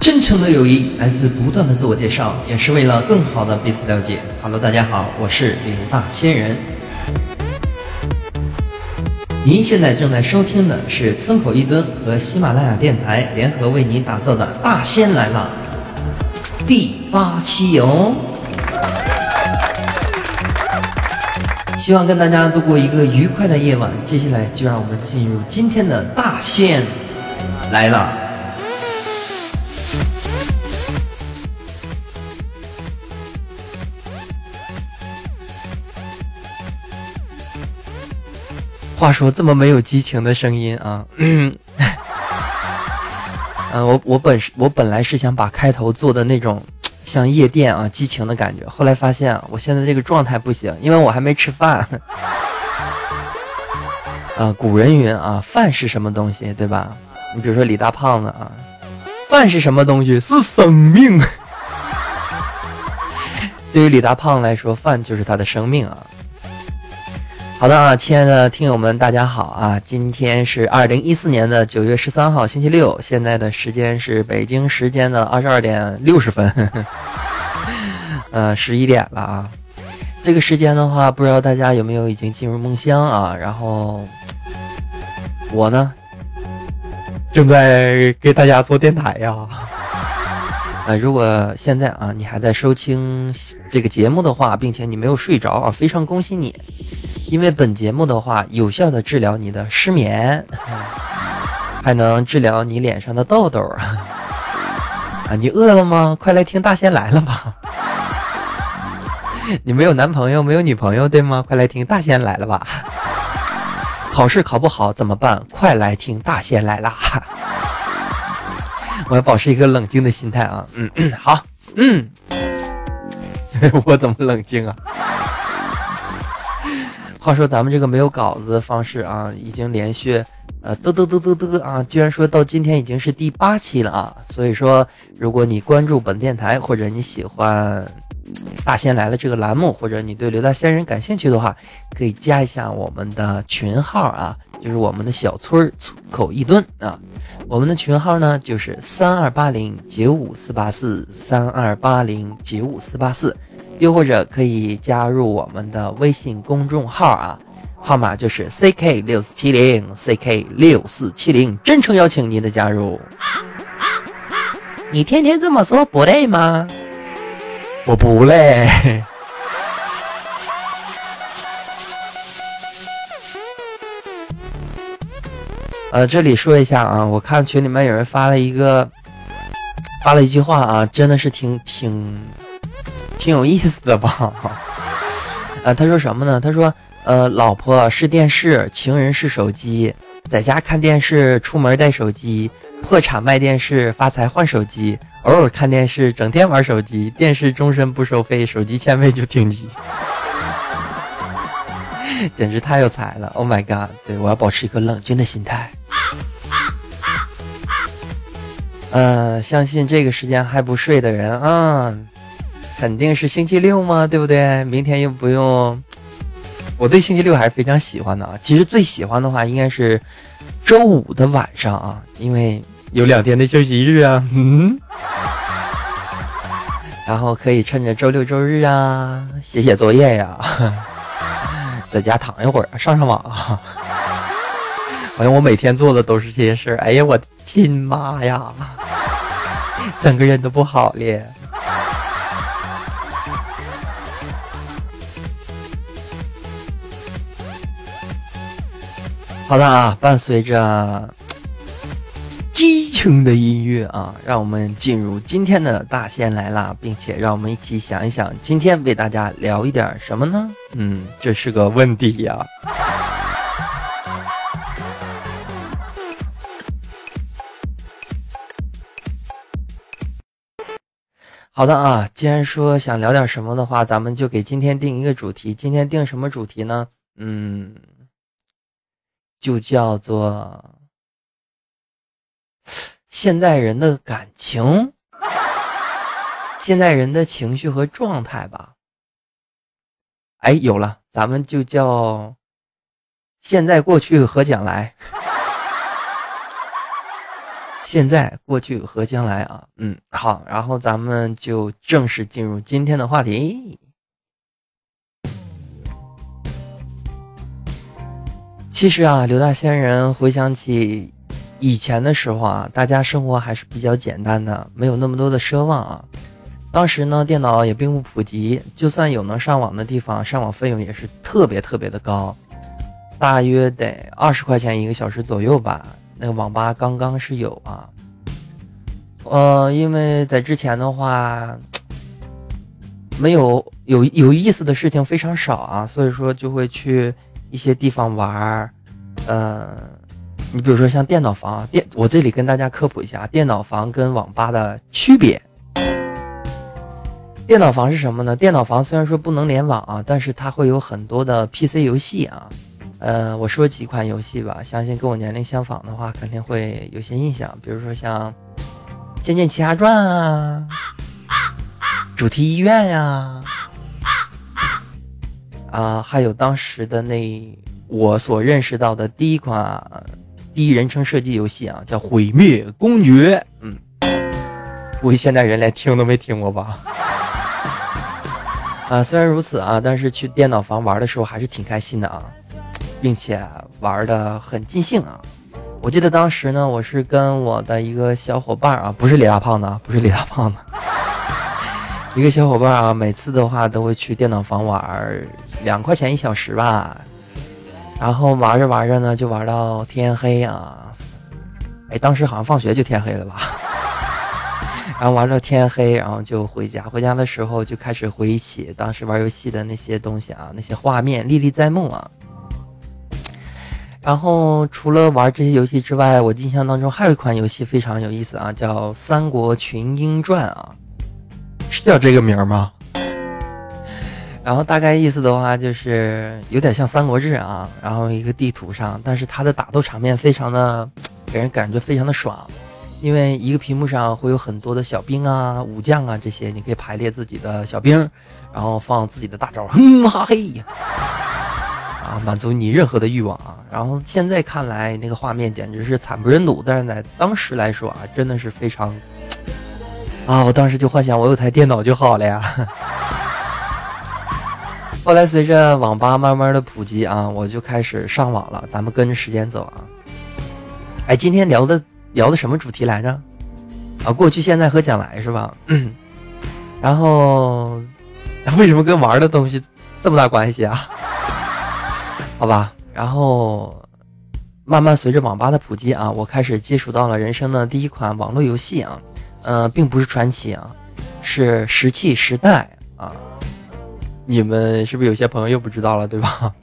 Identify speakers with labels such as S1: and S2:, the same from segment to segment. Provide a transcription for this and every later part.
S1: 真诚的友谊来自不断的自我介绍，也是为了更好的彼此了解。Hello，大家好，我是刘大仙人。您现在正在收听的是村口一吨和喜马拉雅电台联合为您打造的《大仙来了》第八期哦。希望跟大家度过一个愉快的夜晚。接下来就让我们进入今天的大仙来了。话说这么没有激情的声音啊，嗯，嗯，我我本是我本来是想把开头做的那种像夜店啊激情的感觉，后来发现啊，我现在这个状态不行，因为我还没吃饭。啊，古人云啊，饭是什么东西，对吧？你比如说李大胖子啊，饭是什么东西？是生命。对于李大胖来说，饭就是他的生命啊。好的啊，亲爱的听友们，大家好啊！今天是二零一四年的九月十三号，星期六，现在的时间是北京时间的二十二点六十分，呃，十一点了啊。这个时间的话，不知道大家有没有已经进入梦乡啊？然后我呢，正在给大家做电台呀。呃，如果现在啊，你还在收听这个节目的话，并且你没有睡着啊，非常恭喜你。因为本节目的话，有效的治疗你的失眠，还能治疗你脸上的痘痘 啊！你饿了吗？快来听大仙来了吧！你没有男朋友，没有女朋友，对吗？快来听大仙来了吧！考试考不好怎么办？快来听大仙来了！我要保持一个冷静的心态啊！嗯嗯，好，嗯，我怎么冷静啊？话说咱们这个没有稿子的方式啊，已经连续，呃，嘚嘚嘚嘚嘚啊，居然说到今天已经是第八期了啊！所以说，如果你关注本电台，或者你喜欢《大仙来了》这个栏目，或者你对刘大仙人感兴趣的话，可以加一下我们的群号啊，就是我们的小村村口一吨啊，我们的群号呢就是三二八零九五四八四三二八零九五四八四。又或者可以加入我们的微信公众号啊，号码就是 C K 六四七零 C K 六四七零，真诚邀请您的加入。你天天这么说不累吗？我不累。呃，这里说一下啊，我看群里面有人发了一个，发了一句话啊，真的是挺挺。挺有意思的吧？啊，他说什么呢？他说，呃，老婆是电视，情人是手机，在家看电视，出门带手机，破产卖电视，发财换手机，偶尔看电视，整天玩手机，电视终身不收费，手机欠费就停机，简直太有才了！Oh my god！对我要保持一个冷静的心态。呃，相信这个时间还不睡的人啊。肯定是星期六嘛，对不对？明天又不用。我对星期六还是非常喜欢的啊。其实最喜欢的话应该是周五的晚上啊，因为有两天的休息日啊。嗯。然后可以趁着周六周日啊，写写作业呀，在家躺一会儿，上上网啊。好像我每天做的都是这些事儿。哎呀，我的亲妈呀，整个人都不好了。好的啊，伴随着激情的音乐啊，让我们进入今天的大仙来了，并且让我们一起想一想，今天为大家聊一点什么呢？嗯，这是个问题呀。好的啊，既然说想聊点什么的话，咱们就给今天定一个主题。今天定什么主题呢？嗯。就叫做现在人的感情，现在人的情绪和状态吧。哎，有了，咱们就叫现在、过去和将来。现在、过去和将来啊。嗯，好，然后咱们就正式进入今天的话题。其实啊，刘大仙人回想起以前的时候啊，大家生活还是比较简单的，没有那么多的奢望啊。当时呢，电脑也并不普及，就算有能上网的地方，上网费用也是特别特别的高，大约得二十块钱一个小时左右吧。那个网吧刚刚是有啊，呃，因为在之前的话，没有有有意思的事情非常少啊，所以说就会去一些地方玩儿，呃，你比如说像电脑房，电我这里跟大家科普一下，电脑房跟网吧的区别。电脑房是什么呢？电脑房虽然说不能联网啊，但是它会有很多的 PC 游戏啊。呃，我说几款游戏吧，相信跟我年龄相仿的话，肯定会有些印象。比如说像《仙剑奇侠传》啊，《主题医院》呀，啊，还有当时的那我所认识到的第一款第一人称射击游戏啊，叫《毁灭公爵》。嗯，估计现代人连听都没听过吧。啊，虽然如此啊，但是去电脑房玩的时候还是挺开心的啊，并且玩的很尽兴啊。我记得当时呢，我是跟我的一个小伙伴啊，不是李大胖子，不是李大胖子，一个小伙伴啊，每次的话都会去电脑房玩，两块钱一小时吧。然后玩着玩着呢，就玩到天黑啊。哎，当时好像放学就天黑了吧。然后玩到天黑，然后就回家。回家的时候就开始回忆起当时玩游戏的那些东西啊，那些画面历历在目啊。然后除了玩这些游戏之外，我印象当中还有一款游戏非常有意思啊，叫《三国群英传》啊，是叫这个名吗？然后大概意思的话就是有点像《三国志》啊，然后一个地图上，但是它的打斗场面非常的给人感觉非常的爽。因为一个屏幕上会有很多的小兵啊、武将啊这些，你可以排列自己的小兵，然后放自己的大招，哼哈嘿，啊，满足你任何的欲望啊。然后现在看来，那个画面简直是惨不忍睹，但是在当时来说啊，真的是非常啊，我当时就幻想我有台电脑就好了呀。后来随着网吧慢慢的普及啊，我就开始上网了。咱们跟着时间走啊。哎，今天聊的。聊的什么主题来着？啊，过去、现在和将来是吧？然后 为什么跟玩的东西这么大关系啊？好吧，然后慢慢随着网吧的普及啊，我开始接触到了人生的第一款网络游戏啊，呃，并不是传奇啊，是石器时代啊。你们是不是有些朋友又不知道了，对吧？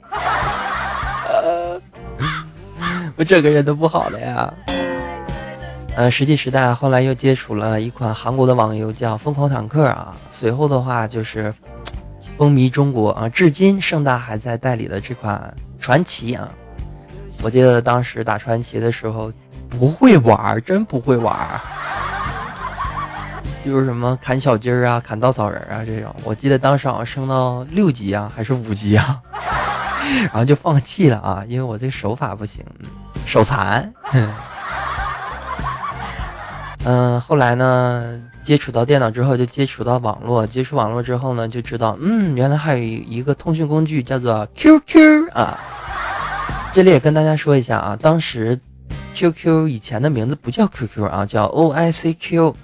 S1: 我整个人都不好了呀。呃，石器时代后来又接触了一款韩国的网游叫《疯狂坦克》啊，随后的话就是风靡中国啊，至今盛大还在代理的这款传奇啊。我记得当时打传奇的时候不会玩，真不会玩，就是什么砍小鸡儿啊、砍稻草人啊这种。我记得当时好像升到六级啊，还是五级啊，然后就放弃了啊，因为我这手法不行，手残。嗯，后来呢，接触到电脑之后，就接触到网络。接触网络之后呢，就知道，嗯，原来还有一个通讯工具叫做 QQ 啊。这里也跟大家说一下啊，当时 QQ 以前的名字不叫 QQ 啊，叫 OICQ。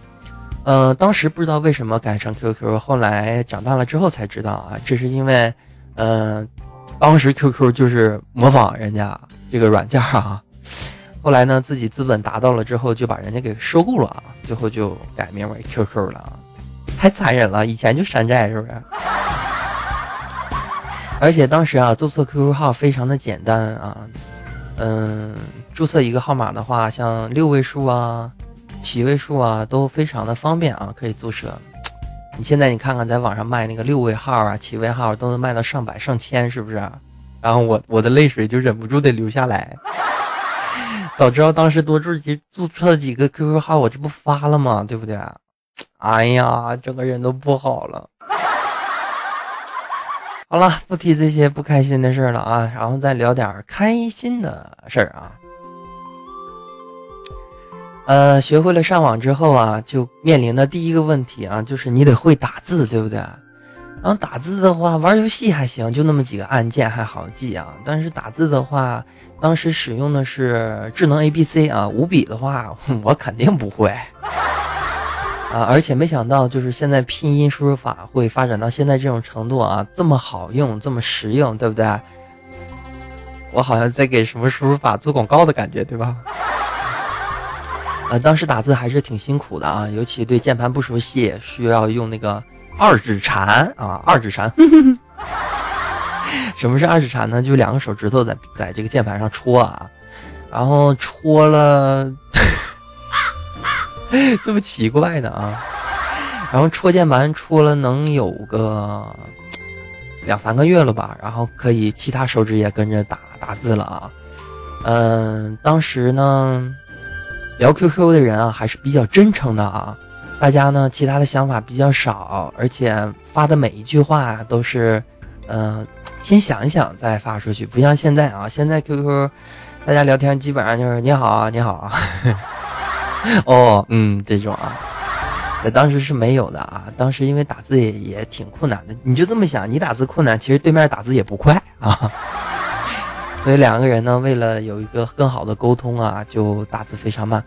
S1: 嗯，当时不知道为什么改成 QQ，后来长大了之后才知道啊，这是因为，嗯，当时 QQ 就是模仿人家这个软件啊。后来呢，自己资本达到了之后，就把人家给收购了啊，最后就改名为 QQ 了，太残忍了！以前就山寨是不是？而且当时啊，注册 QQ 号非常的简单啊，嗯，注册一个号码的话，像六位数啊、七位数啊，都非常的方便啊，可以注册。你现在你看看，在网上卖那个六位号啊、七位号，都能卖到上百上千，是不是？然后我我的泪水就忍不住的流下来。早知道当时多注几注册几个 QQ 号，我这不发了吗？对不对？哎呀，整个人都不好了。好了，不提这些不开心的事了啊，然后再聊点开心的事儿啊。呃，学会了上网之后啊，就面临的第一个问题啊，就是你得会打字，对不对？然后打字的话，玩游戏还行，就那么几个按键还好记啊。但是打字的话，当时使用的是智能 A B C 啊，五笔的话我肯定不会啊。而且没想到，就是现在拼音输入法会发展到现在这种程度啊，这么好用，这么实用，对不对？我好像在给什么输入法做广告的感觉，对吧？呃，当时打字还是挺辛苦的啊，尤其对键盘不熟悉，需要用那个。二指禅啊，二指禅。什么是二指禅呢？就两个手指头在在这个键盘上戳啊，然后戳了，这么奇怪的啊，然后戳键盘戳了能有个两三个月了吧，然后可以其他手指也跟着打打字了啊。嗯，当时呢，聊 QQ 的人啊还是比较真诚的啊。大家呢，其他的想法比较少，而且发的每一句话都是，嗯，先想一想再发出去，不像现在啊，现在 QQ，大家聊天基本上就是你好啊，你好啊，哦，嗯，这种啊，在当时是没有的啊，当时因为打字也也挺困难的，你就这么想，你打字困难，其实对面打字也不快啊，所以两个人呢，为了有一个更好的沟通啊，就打字非常慢。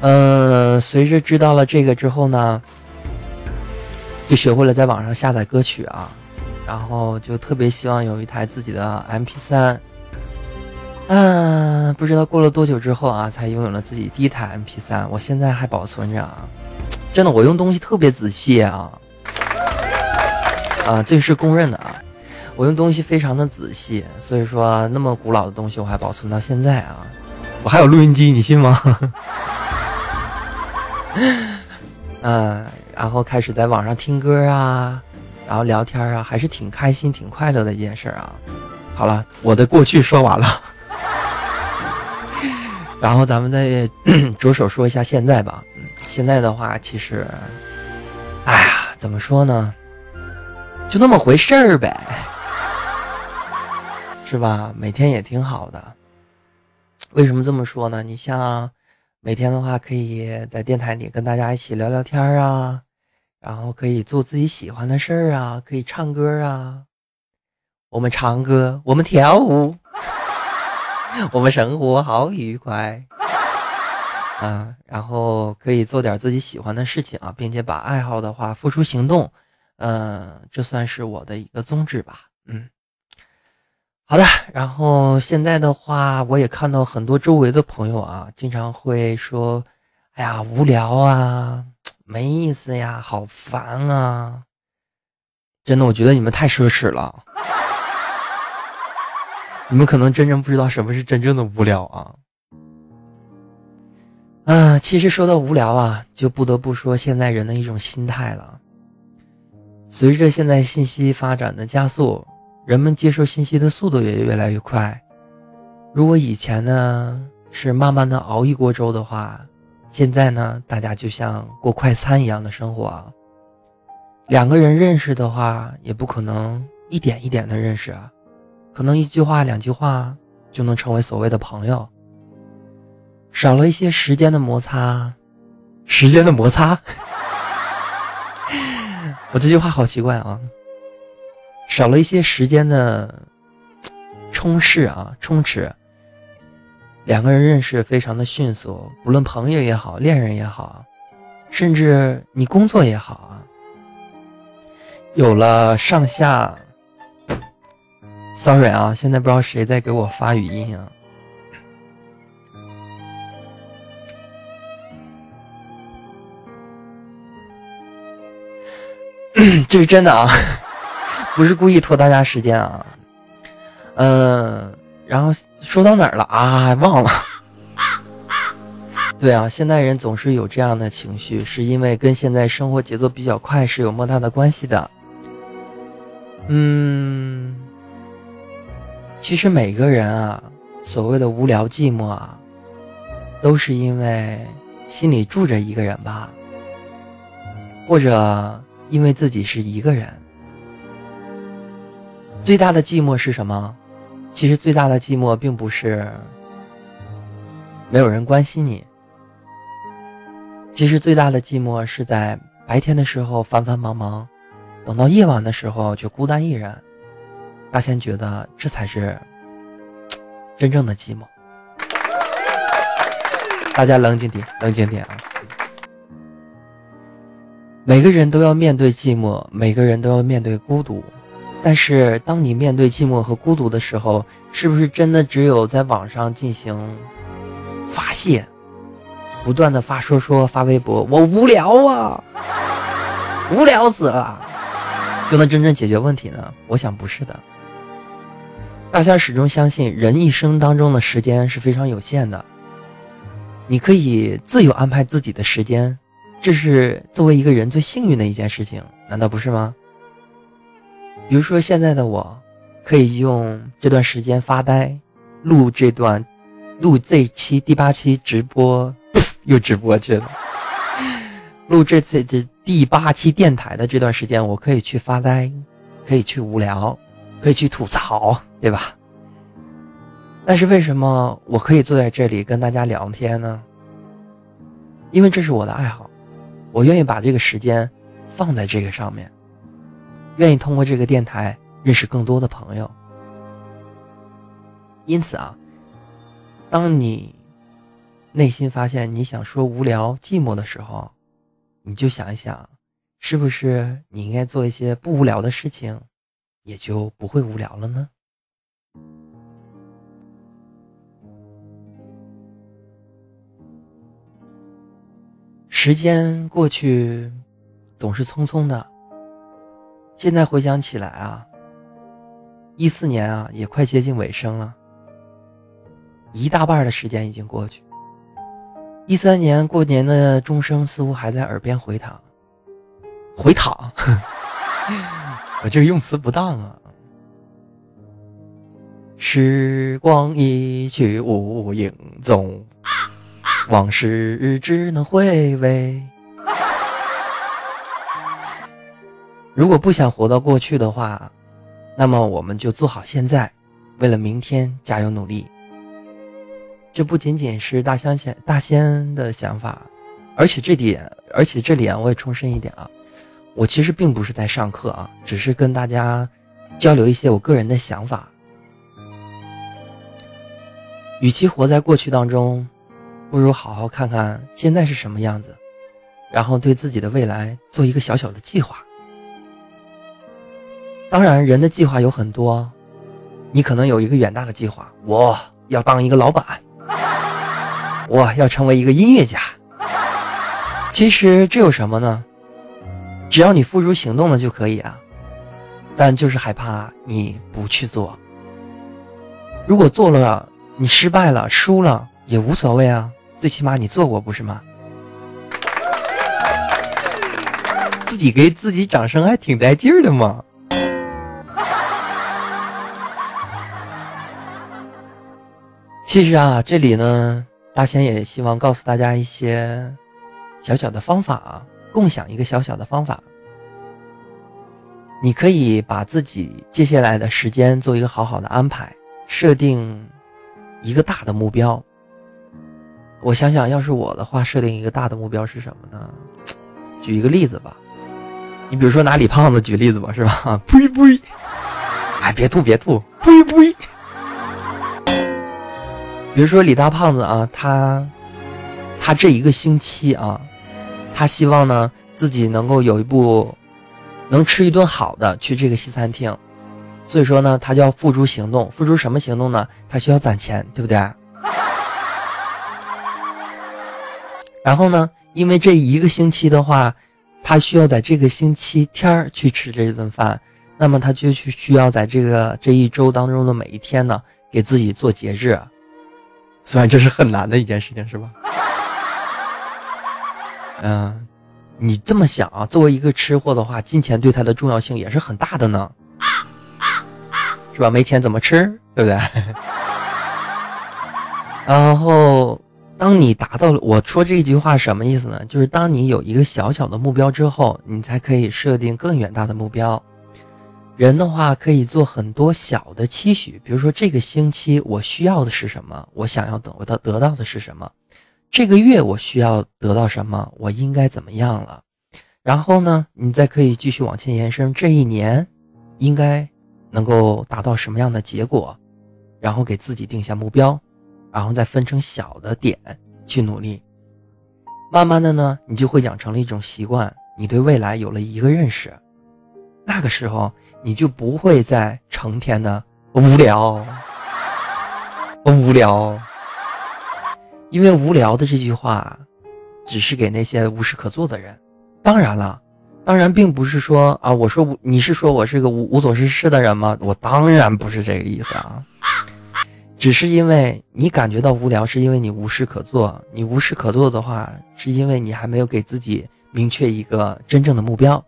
S1: 嗯，随着知道了这个之后呢，就学会了在网上下载歌曲啊，然后就特别希望有一台自己的 MP 三。嗯，不知道过了多久之后啊，才拥有了自己第一台 MP 三，我现在还保存着啊。真的，我用东西特别仔细啊，啊，这是公认的啊，我用东西非常的仔细，所以说那么古老的东西我还保存到现在啊，我还有录音机，你信吗？嗯，然后开始在网上听歌啊，然后聊天啊，还是挺开心、挺快乐的一件事啊。好了，我的过去说完了，然后咱们再 着手说一下现在吧。嗯，现在的话，其实，哎呀，怎么说呢，就那么回事儿呗，是吧？每天也挺好的。为什么这么说呢？你像。每天的话，可以在电台里跟大家一起聊聊天啊，然后可以做自己喜欢的事儿啊，可以唱歌啊。我们唱歌，我们跳舞，我们生活好愉快。啊，然后可以做点自己喜欢的事情啊，并且把爱好的话付出行动。嗯，这算是我的一个宗旨吧。嗯。好的，然后现在的话，我也看到很多周围的朋友啊，经常会说：“哎呀，无聊啊，没意思呀，好烦啊！”真的，我觉得你们太奢侈了，你们可能真正不知道什么是真正的无聊啊。啊，其实说到无聊啊，就不得不说现在人的一种心态了。随着现在信息发展的加速。人们接受信息的速度也越来越快。如果以前呢是慢慢的熬一锅粥的话，现在呢大家就像过快餐一样的生活。两个人认识的话，也不可能一点一点的认识啊，可能一句话两句话就能成为所谓的朋友。少了一些时间的摩擦，时间的摩擦，我这句话好奇怪啊。少了一些时间的充实啊，充实。两个人认识非常的迅速，不论朋友也好，恋人也好，甚至你工作也好啊，有了上下。Sorry 啊，现在不知道谁在给我发语音啊，这是真的啊。不是故意拖大家时间啊，嗯，然后说到哪儿了啊？忘了。对啊，现代人总是有这样的情绪，是因为跟现在生活节奏比较快是有莫大的关系的。嗯，其实每个人啊，所谓的无聊寂寞啊，都是因为心里住着一个人吧，或者因为自己是一个人。最大的寂寞是什么？其实最大的寂寞并不是没有人关心你，其实最大的寂寞是在白天的时候繁繁忙忙，等到夜晚的时候就孤单一人。大仙觉得这才是真正的寂寞。大家冷静点，冷静点啊！每个人都要面对寂寞，每个人都要面对孤独。但是，当你面对寂寞和孤独的时候，是不是真的只有在网上进行 发泄，不断的发说说、发微博，我无聊啊，无聊死了，就能真正解决问题呢？我想不是的。大仙始终相信，人一生当中的时间是非常有限的。你可以自由安排自己的时间，这是作为一个人最幸运的一件事情，难道不是吗？比如说现在的我，可以用这段时间发呆，录这段，录这期第八期直播，又直播去了。录这次这第八期电台的这段时间，我可以去发呆，可以去无聊，可以去吐槽，对吧？但是为什么我可以坐在这里跟大家聊天呢？因为这是我的爱好，我愿意把这个时间放在这个上面，愿意通过这个电台认识更多的朋友。因此啊，当你内心发现你想说无聊、寂寞的时候，你就想一想，是不是你应该做一些不无聊的事情，也就不会无聊了呢？时间过去，总是匆匆的。现在回想起来啊，一四年啊也快接近尾声了，一大半的时间已经过去。一三年过年的钟声似乎还在耳边回荡，回荡，我这个用词不当啊。时光一去无影踪。往事只能回味。如果不想活到过去的话，那么我们就做好现在，为了明天加油努力。这不仅仅是大香仙大仙的想法，而且这点，而且这里啊，我也重申一点啊，我其实并不是在上课啊，只是跟大家交流一些我个人的想法。与其活在过去当中。不如好好看看现在是什么样子，然后对自己的未来做一个小小的计划。当然，人的计划有很多，你可能有一个远大的计划，我要当一个老板，我要成为一个音乐家。其实这有什么呢？只要你付诸行动了就可以啊。但就是害怕你不去做。如果做了，你失败了，输了也无所谓啊。最起码你做过不是吗？自己给自己掌声还挺带劲儿的嘛。其实啊，这里呢，大仙也希望告诉大家一些小小的方法啊，共享一个小小的方法。你可以把自己接下来的时间做一个好好的安排，设定一个大的目标。我想想，要是我的话，设定一个大的目标是什么呢？举一个例子吧，你比如说拿李胖子举例子吧，是吧？呸呸！哎，别吐别吐！呸呸！比如说李大胖子啊，他他这一个星期啊，他希望呢自己能够有一部能吃一顿好的去这个西餐厅，所以说呢，他就要付诸行动。付诸什么行动呢？他需要攒钱，对不对？然后呢？因为这一个星期的话，他需要在这个星期天去吃这顿饭，那么他就去需要在这个这一周当中的每一天呢，给自己做节制。虽然这是很难的一件事情，是吧？嗯，你这么想啊？作为一个吃货的话，金钱对他的重要性也是很大的呢，是吧？没钱怎么吃，对不对？然后。当你达到了，我说这句话什么意思呢？就是当你有一个小小的目标之后，你才可以设定更远大的目标。人的话可以做很多小的期许，比如说这个星期我需要的是什么，我想要得到得到的是什么。这个月我需要得到什么，我应该怎么样了？然后呢，你再可以继续往前延伸，这一年应该能够达到什么样的结果？然后给自己定下目标，然后再分成小的点去努力。慢慢的呢，你就会养成了一种习惯，你对未来有了一个认识。那个时候，你就不会再成天的无聊，无聊。因为无聊的这句话，只是给那些无事可做的人。当然了，当然并不是说啊，我说你是说我是个无无所事事的人吗？我当然不是这个意思啊。只是因为你感觉到无聊，是因为你无事可做。你无事可做的话，是因为你还没有给自己明确一个真正的目标。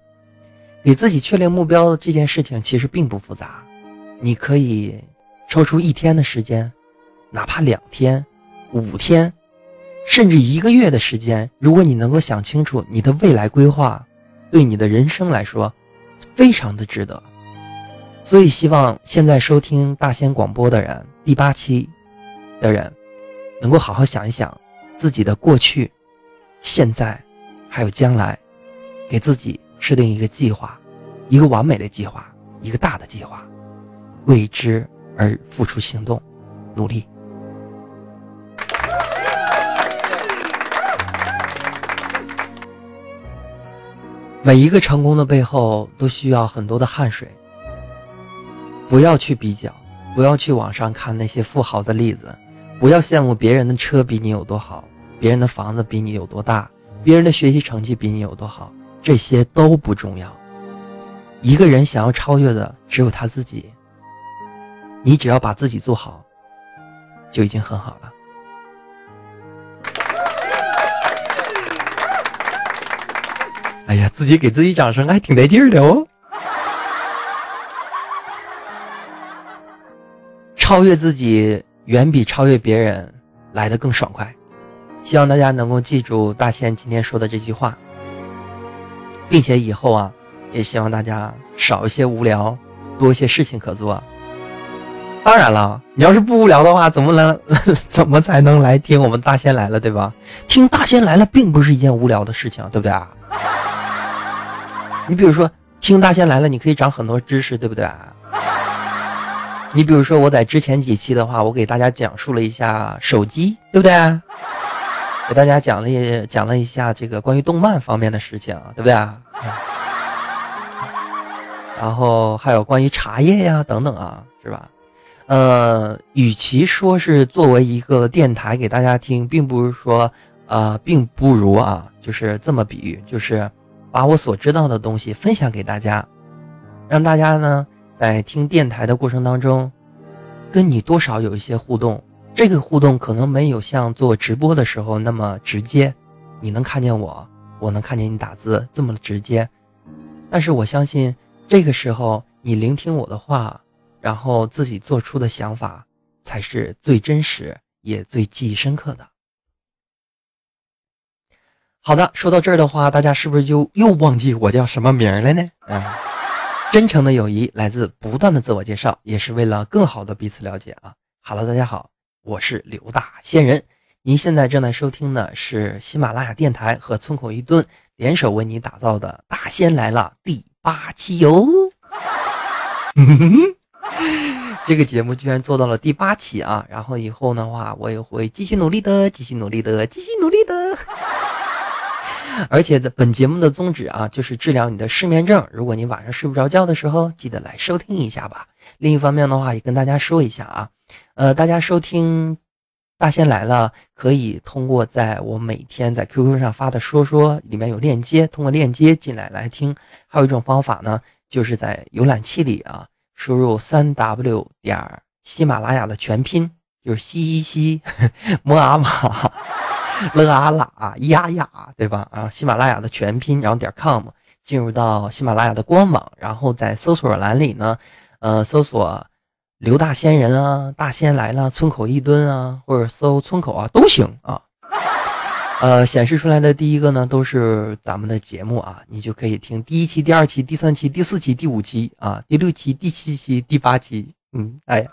S1: 给自己确定目标这件事情其实并不复杂，你可以抽出一天的时间，哪怕两天。五天，甚至一个月的时间，如果你能够想清楚你的未来规划，对你的人生来说，非常的值得。所以，希望现在收听大仙广播的人，第八期的人，能够好好想一想自己的过去、现在，还有将来，给自己设定一个计划，一个完美的计划，一个大的计划，为之而付出行动，努力。每一个成功的背后都需要很多的汗水。不要去比较，不要去网上看那些富豪的例子，不要羡慕别人的车比你有多好，别人的房子比你有多大，别人的学习成绩比你有多好，这些都不重要。一个人想要超越的只有他自己。你只要把自己做好，就已经很好了。哎呀，自己给自己掌声还挺带劲儿的哦！超越自己远比超越别人来的更爽快。希望大家能够记住大仙今天说的这句话，并且以后啊，也希望大家少一些无聊，多一些事情可做。当然了，你要是不无聊的话，怎么能 怎么才能来听我们大仙来了，对吧？听大仙来了并不是一件无聊的事情，对不对啊？你比如说听大仙来了，你可以长很多知识，对不对？你比如说我在之前几期的话，我给大家讲述了一下手机，对不对？给大家讲了讲了一下这个关于动漫方面的事情，对不对啊？然后还有关于茶叶呀等等啊，是吧？呃，与其说是作为一个电台给大家听，并不是说呃，并不如啊，就是这么比喻，就是。把我所知道的东西分享给大家，让大家呢在听电台的过程当中，跟你多少有一些互动。这个互动可能没有像做直播的时候那么直接，你能看见我，我能看见你打字这么直接。但是我相信，这个时候你聆听我的话，然后自己做出的想法，才是最真实也最记忆深刻的。好的，说到这儿的话，大家是不是就又忘记我叫什么名了呢？啊，真诚的友谊来自不断的自我介绍，也是为了更好的彼此了解啊。Hello，大家好，我是刘大仙人，您现在正在收听的是喜马拉雅电台和村口一顿联手为你打造的《大仙来了》第八期哟。这个节目居然做到了第八期啊！然后以后的话，我也会继续努力的，继续努力的，继续努力的。而且在本节目的宗旨啊，就是治疗你的失眠症。如果你晚上睡不着觉的时候，记得来收听一下吧。另一方面的话，也跟大家说一下啊，呃，大家收听大仙来了，可以通过在我每天在 QQ 上发的说说里面有链接，通过链接进来来听。还有一种方法呢，就是在浏览器里啊，输入三 W 点喜马拉雅的全拼，就是西西 摩阿玛。乐啊啦呀呀，对吧？啊，喜马拉雅的全拼，然后点 com，进入到喜马拉雅的官网，然后在搜索栏里呢，呃，搜索刘大仙人啊，大仙来了，村口一蹲啊，或者搜村口啊都行啊。呃，显示出来的第一个呢，都是咱们的节目啊，你就可以听第一期、第二期、第三期、第四期、第五期啊，第六期、第七期、第八期。嗯，哎，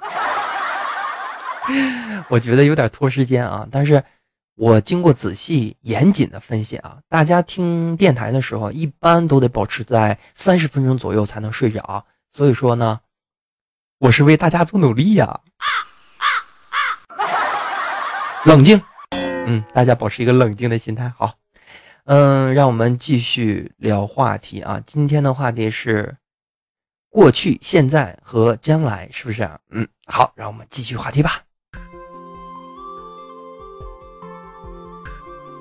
S1: 我觉得有点拖时间啊，但是。我经过仔细严谨的分析啊，大家听电台的时候，一般都得保持在三十分钟左右才能睡着。所以说呢，我是为大家做努力呀。冷静，嗯，大家保持一个冷静的心态。好，嗯，让我们继续聊话题啊。今天的话题是过去、现在和将来，是不是啊？嗯，好，让我们继续话题吧。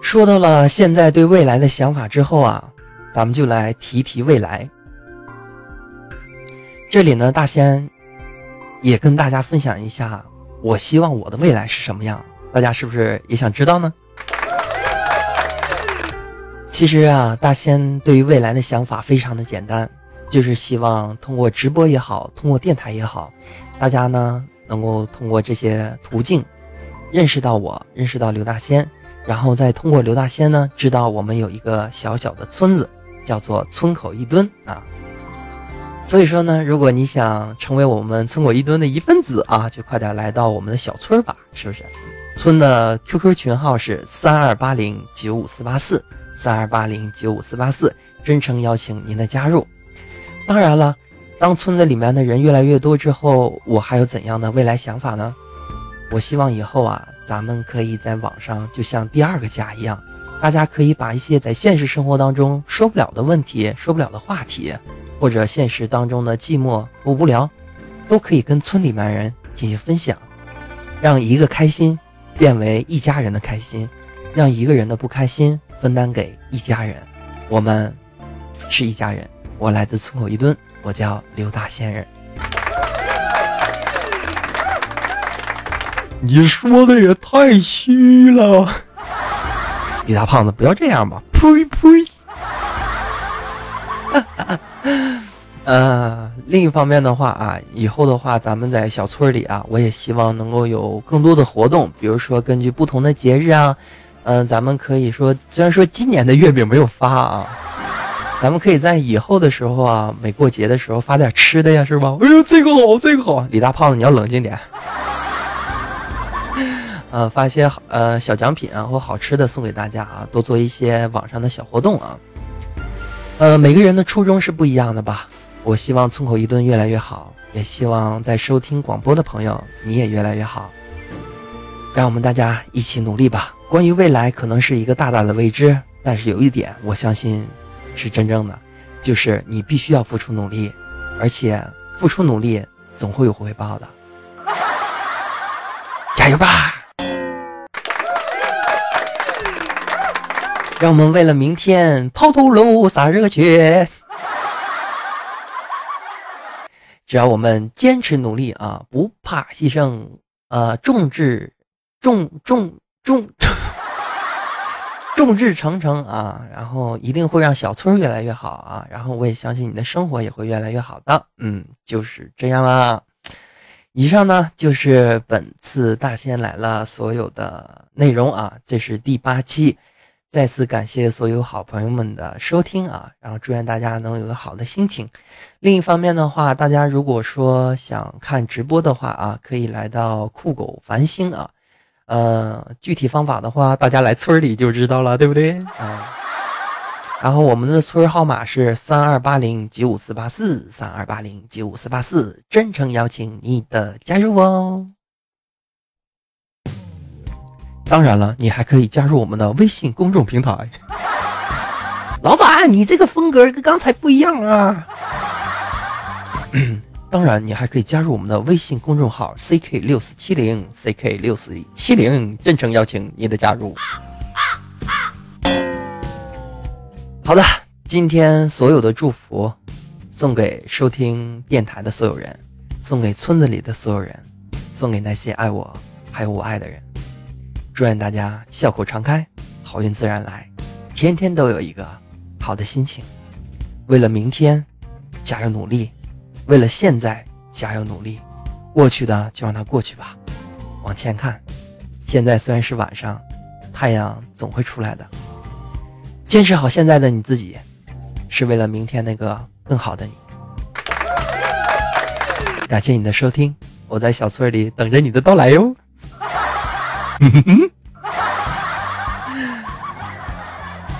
S1: 说到了现在对未来的想法之后啊，咱们就来提提未来。这里呢，大仙也跟大家分享一下，我希望我的未来是什么样，大家是不是也想知道呢？其实啊，大仙对于未来的想法非常的简单，就是希望通过直播也好，通过电台也好，大家呢能够通过这些途径认识到我，认识到刘大仙。然后再通过刘大仙呢，知道我们有一个小小的村子，叫做村口一墩啊。所以说呢，如果你想成为我们村口一墩的一份子啊，就快点来到我们的小村吧，是不是？村的 QQ 群号是三二八零九五四八四三二八零九五四八四，真诚邀请您的加入。当然了，当村子里面的人越来越多之后，我还有怎样的未来想法呢？我希望以后啊。咱们可以在网上就像第二个家一样，大家可以把一些在现实生活当中说不了的问题、说不了的话题，或者现实当中的寂寞和无聊，都可以跟村里面人进行分享，让一个开心变为一家人的开心，让一个人的不开心分担给一家人。我们是一家人。我来自村口一墩，我叫刘大仙人。你说的也太虚了，李大胖子，不要这样吧！呸呸。呃，另一方面的话啊，以后的话，咱们在小村里啊，我也希望能够有更多的活动，比如说根据不同的节日啊，嗯，咱们可以说，虽然说今年的月饼没有发啊，咱们可以在以后的时候啊，每过节的时候发点吃的呀，是吧？哎呦，这个好，这个好，李大胖子，你要冷静点。呃，发些呃小奖品啊或好吃的送给大家啊，多做一些网上的小活动啊。呃，每个人的初衷是不一样的吧？我希望村口一顿越来越好，也希望在收听广播的朋友你也越来越好。让我们大家一起努力吧。关于未来，可能是一个大大的未知，但是有一点我相信是真正的，就是你必须要付出努力，而且付出努力总会有回报的。加油吧！让我们为了明天抛头颅洒热血。只要我们坚持努力啊，不怕牺牲，呃，众志众众众 众志成城啊，然后一定会让小村越来越好啊，然后我也相信你的生活也会越来越好的。嗯，就是这样啦。以上呢就是本次大仙来了所有的内容啊，这是第八期。再次感谢所有好朋友们的收听啊，然后祝愿大家能有个好的心情。另一方面的话，大家如果说想看直播的话啊，可以来到酷狗繁星啊。呃，具体方法的话，大家来村里就知道了，对不对？啊。然后我们的村号码是三二八零九五四八四三二八零九五四八四，真诚邀请你的加入哦。当然了，你还可以加入我们的微信公众平台。老板，你这个风格跟刚才不一样啊！当然，你还可以加入我们的微信公众号 ck 六四七零 ck 六四七零，真诚邀请你的加入。好的，今天所有的祝福送给收听电台的所有人，送给村子里的所有人，送给那些爱我还有我爱的人。祝愿大家笑口常开，好运自然来，天天都有一个好的心情。为了明天，加油努力；为了现在，加油努力。过去的就让它过去吧，往前看。现在虽然是晚上，太阳总会出来的。坚持好现在的你自己，是为了明天那个更好的你。感谢你的收听，我在小村里等着你的到来哟。嗯哼哼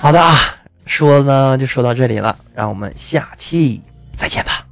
S1: 好的啊，说呢就说到这里了，让我们下期再见吧。